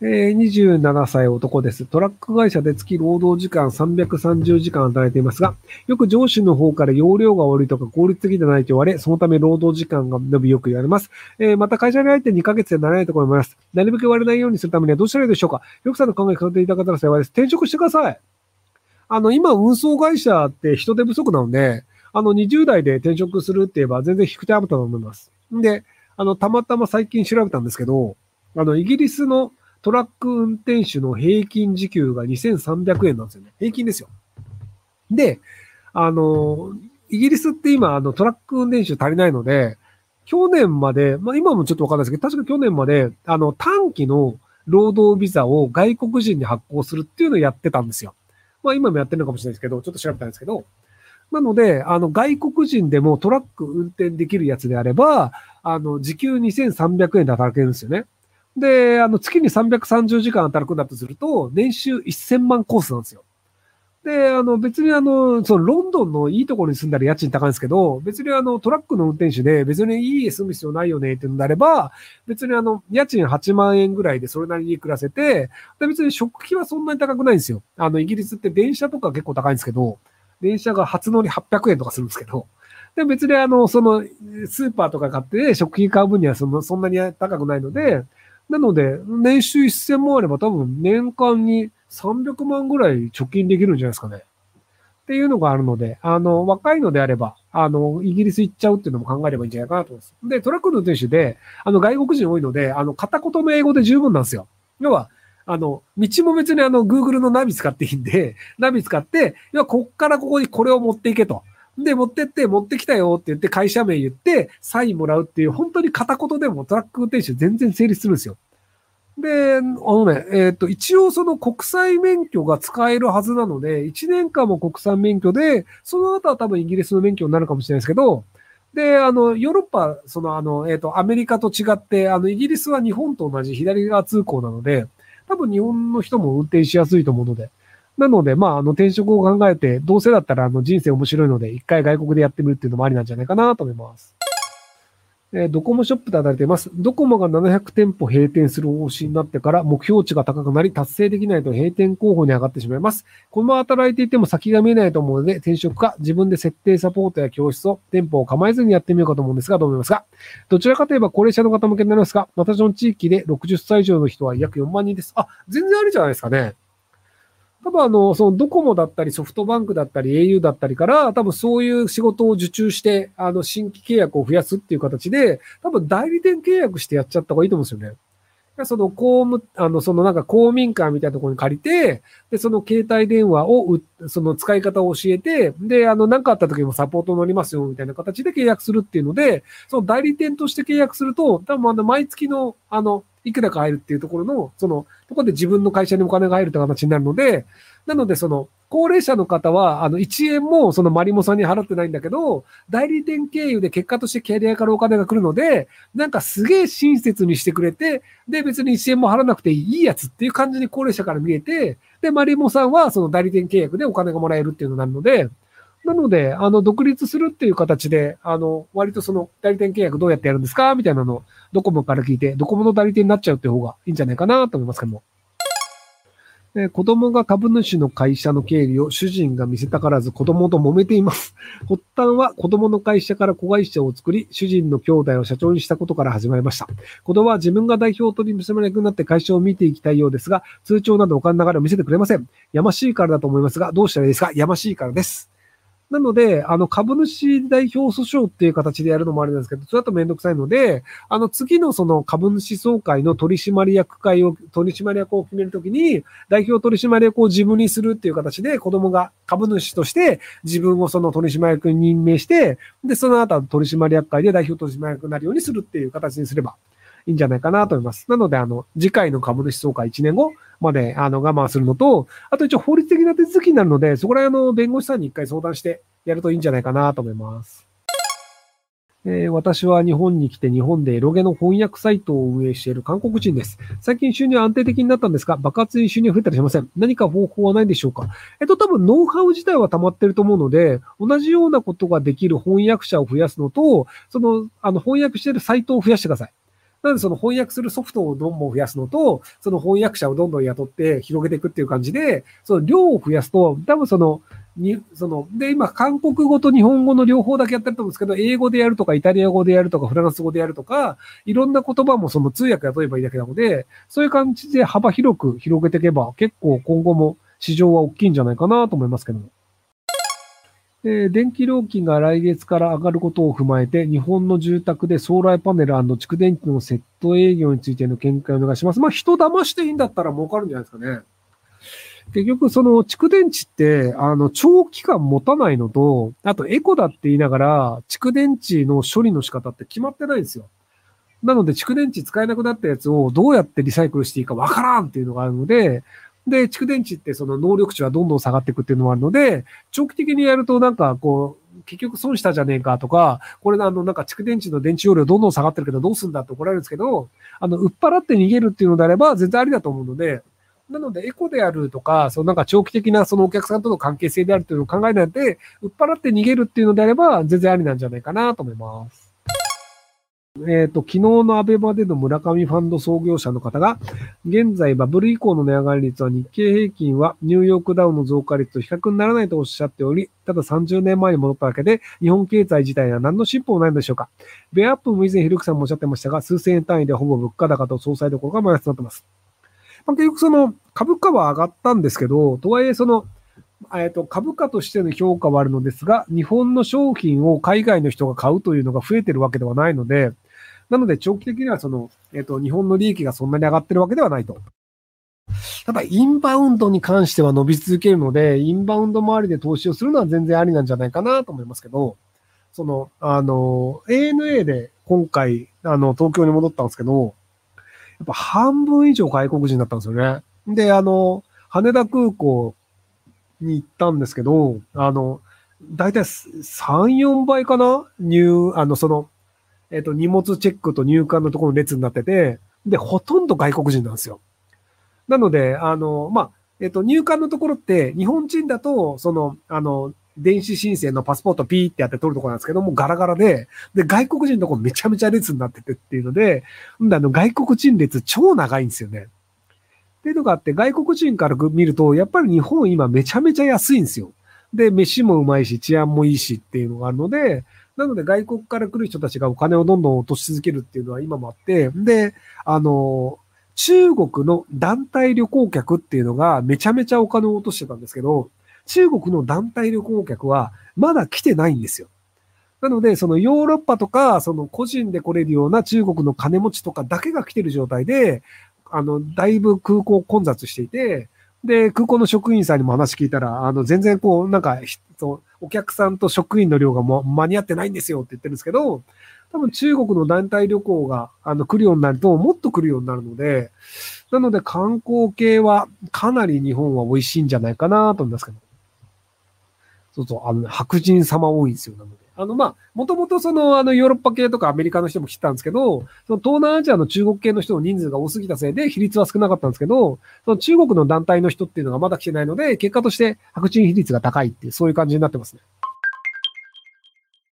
えー、27歳男です。トラック会社で月労働時間330時間働いていますが、よく上司の方から容量が悪いとか効率的でないと言われ、そのため労働時間が伸びよく言われます。えー、また会社に入って2ヶ月でならないところもあります。なるべく言われないようにするためにはどうしたらいいでしょうか？よくさんの考え方でいただけたら幸いです。転職してください。あの、今、運送会社って人手不足なので、あの、20代で転職するって言えば全然低くてあると思います。で、あの、たまたま最近調べたんですけど、あの、イギリスのトラック運転手の平均時給が2300円なんですよね。平均ですよ。で、あの、イギリスって今、あの、トラック運転手足りないので、去年まで、まあ今もちょっとわかんないですけど、確か去年まで、あの、短期の労働ビザを外国人に発行するっていうのをやってたんですよ。まあ今もやってるのかもしれないですけど、ちょっと調べたんですけど、なので、あの、外国人でもトラック運転できるやつであれば、あの、時給2300円で働けるんですよね。で、あの、月に330時間働くんだとすると、年収1000万コースなんですよ。で、あの、別にあの、そのロンドンのいいところに住んだら家賃高いんですけど、別にあの、トラックの運転手で別にいい家住む必要ないよねっていうのであれば、別にあの、家賃8万円ぐらいでそれなりに暮らせて、で、別に食費はそんなに高くないんですよ。あの、イギリスって電車とか結構高いんですけど、電車が初乗り800円とかするんですけど、で、別にあの、その、スーパーとか買って食品買う分にはその、そんなに高くないので、なので、年収1000万あれば多分年間に300万ぐらい貯金できるんじゃないですかね。っていうのがあるので、あの、若いのであれば、あの、イギリス行っちゃうっていうのも考えればいいんじゃないかなと思います。で、トラックの運転手で、あの、外国人多いので、あの、片言の英語で十分なんですよ。要は、あの、道も別にあの、Google のナビ使っていいんで、ナビ使って、要は、こっからここにこれを持っていけと。で、持ってって、持ってきたよって言って、会社名言って、サインもらうっていう、本当に片言でもトラック運転手全然成立するんですよ。で、あのね、えっ、ー、と、一応その国際免許が使えるはずなので、1年間も国際免許で、その後は多分イギリスの免許になるかもしれないですけど、で、あの、ヨーロッパ、その、あの、えっ、ー、と、アメリカと違って、あの、イギリスは日本と同じ左側通行なので、多分日本の人も運転しやすいと思うので、なので、まあ、あの、転職を考えて、どうせだったら、あの、人生面白いので、一回外国でやってみるっていうのもありなんじゃないかなと思います。えー、ドコモショップで働いています。ドコモが700店舗閉店する方針になってから目標値が高くなり達成できないと閉店候補に上がってしまいます。このまま働いていても先が見えないと思うので転職か自分で設定サポートや教室を店舗を構えずにやってみようかと思うんですがどう思いますか？どちらかといえば高齢者の方向けになりますが私の地域で60歳以上の人は約4万人です。あ、全然あるじゃないですかね。多分あの、そのドコモだったりソフトバンクだったり au だったりから、多分そういう仕事を受注して、あの、新規契約を増やすっていう形で、多分代理店契約してやっちゃった方がいいと思うんですよね。その公務、あの、そのなんか公民館みたいなところに借りて、で、その携帯電話を、その使い方を教えて、で、あの、何かあった時もサポート乗りますよ、みたいな形で契約するっていうので、その代理店として契約すると、多分あの、毎月の、あの、いくらか入るっていうところの、その、とこで自分の会社にお金が入るという形になるので、なので、その、高齢者の方は、あの、1円もそのマリモさんに払ってないんだけど、代理店経由で結果としてキャリアからお金が来るので、なんかすげえ親切にしてくれて、で、別に1円も払わなくていいやつっていう感じに高齢者から見えて、で、マリモさんはその代理店契約でお金がもらえるっていうのになるので、なので、あの、独立するっていう形で、あの、割とその代理店契約どうやってやるんですか？みたいなのをドコモから聞いて、ドコモの代理店になっちゃうっていう方がいいんじゃないかなと思いますけども。え子供が株主の会社の経理を主人が見せたからず子供と揉めています。発端は子供の会社から子会社を作り、主人の兄弟を社長にしたことから始まりました。子供は自分が代表取締役になって会社を見ていきたいようですが、通帳などお金流れを見せてくれません。やましいからだと思いますが、どうしたらいいですか？やましいからです。なので、あの、株主代表訴訟っていう形でやるのもあれなんですけど、それだとめんどくさいので、あの、次のその株主総会の取締役会を、取締役を決めるときに、代表取締役を自分にするっていう形で、子供が株主として自分をその取締役に任命して、で、その後取締役会で代表取締役になるようにするっていう形にすればいいんじゃないかなと思います。なので、あの、次回の株主総会1年後、まで、あの、我慢するのと、あと一応法律的な手続きになるので、そこら辺の弁護士さんに一回相談してやるといいんじゃないかなと思います。えー、私は日本に来て日本でエロゲの翻訳サイトを運営している韓国人です。最近収入安定的になったんですが、爆発に収入増えたりしません。何か方法はないでしょうか？えっと、多分ノウハウ自体は溜まってると思うので、同じようなことができる翻訳者を増やすのと、その、あの、翻訳しているサイトを増やしてください。なのでその翻訳するソフトをどんどん増やすのと、その翻訳者をどんどん雇って広げていくっていう感じで、その量を増やすと、多分その、に、その、で、今、韓国語と日本語の両方だけやってると思うんですけど、英語でやるとか、イタリア語でやるとか、フランス語でやるとか、いろんな言葉もその通訳雇えばいいだけなので、そういう感じで幅広く広げていけば、結構今後も市場は大きいんじゃないかなと思いますけども。で電気料金が来月から上がることを踏まえて、日本の住宅でソーラーパネル蓄電池のセット営業についての見解をお願いします。まあ、人騙していいんだったら儲かるんじゃないですかね。結局、その蓄電池って、あの、長期間持たないのと、あとエコだって言いながら、蓄電池の処理の仕方って決まってないんですよ。なので、蓄電池使えなくなったやつをどうやってリサイクルしていいかわからんっていうのがあるので、で、蓄電池ってその能力値はどんどん下がっていくっていうのもあるので、長期的にやるとなんかこう、結局損したじゃねえかとか、これあのなんか蓄電池の電池容量どんどん下がってるけどどうすんだって怒られるんですけど、あの、売っ払って逃げるっていうのであれば全然ありだと思うので、なので、エコであるとか、そのなんか長期的なそのお客さんとの関係性であるというのを考えないで、売っ払って逃げるっていうのであれば、全然ありなんじゃないかなと思います。えっ、ー、と、昨日のアベマでの村上ファンド創業者の方が、現在バブル以降の値上がり率は日経平均はニューヨークダウンの増加率と比較にならないとおっしゃっており、ただ30年前に戻っただけで、日本経済自体は何の進歩もないのでしょうか。ベアアップも以前ひるくさんもおっしゃってましたが、数千円単位でほぼ物価高と総裁どころがマイナスになってます。まあ、結局その株価は上がったんですけど、とはいえその、えっと、株価としての評価はあるのですが、日本の商品を海外の人が買うというのが増えてるわけではないので、なので長期的にはその、えっと、日本の利益がそんなに上がってるわけではないと。ただ、インバウンドに関しては伸び続けるので、インバウンド周りで投資をするのは全然ありなんじゃないかなと思いますけど、その、あの、ANA で今回、あの、東京に戻ったんですけど、やっぱ半分以上外国人だったんですよね。で、あの、羽田空港に行ったんですけど、あの、だいたい3、4倍かな？入、あの、その、えっ、ー、と、荷物チェックと入管のところの列になってて、で、ほとんど外国人なんですよ。なので、あの、まあ、えっ、ー、と、入管のところって、日本人だと、その、あの、電子申請のパスポートピーってやって取るところなんですけども、ガラガラで、で、外国人のところめちゃめちゃ列になっててっていうので、んで、あの、外国人列超長いんですよね。っていうのがあって、外国人から見ると、やっぱり日本今めちゃめちゃ安いんですよ。で、飯もうまいし、治安もいいしっていうのがあるので、なので外国から来る人たちがお金をどんどん落とし続けるっていうのは今もあって、で、あの、中国の団体旅行客っていうのがめちゃめちゃお金を落としてたんですけど、中国の団体旅行客はまだ来てないんですよ。なので、そのヨーロッパとか、その個人で来れるような中国の金持ちとかだけが来てる状態で、あの、だいぶ空港混雑していて、で、空港の職員さんにも話聞いたら、あの、全然こう、なんか、お客さんと職員の量がも間に合ってないんですよって言ってるんですけど、多分中国の団体旅行が、あの、来るようになると、もっと来るようになるので、なので観光系はかなり日本は美味しいんじゃないかなと思いますけど。そうそう、あの、白人様多いんですよ、なので。あの、まあ、もともとその、あの、ヨーロッパ系とかアメリカの人も来てたんですけど、その東南アジアの中国系の人の人数が多すぎたせいで比率は少なかったんですけど、その中国の団体の人っていうのがまだ来てないので、結果として白人比率が高いっていう、そういう感じになってますね。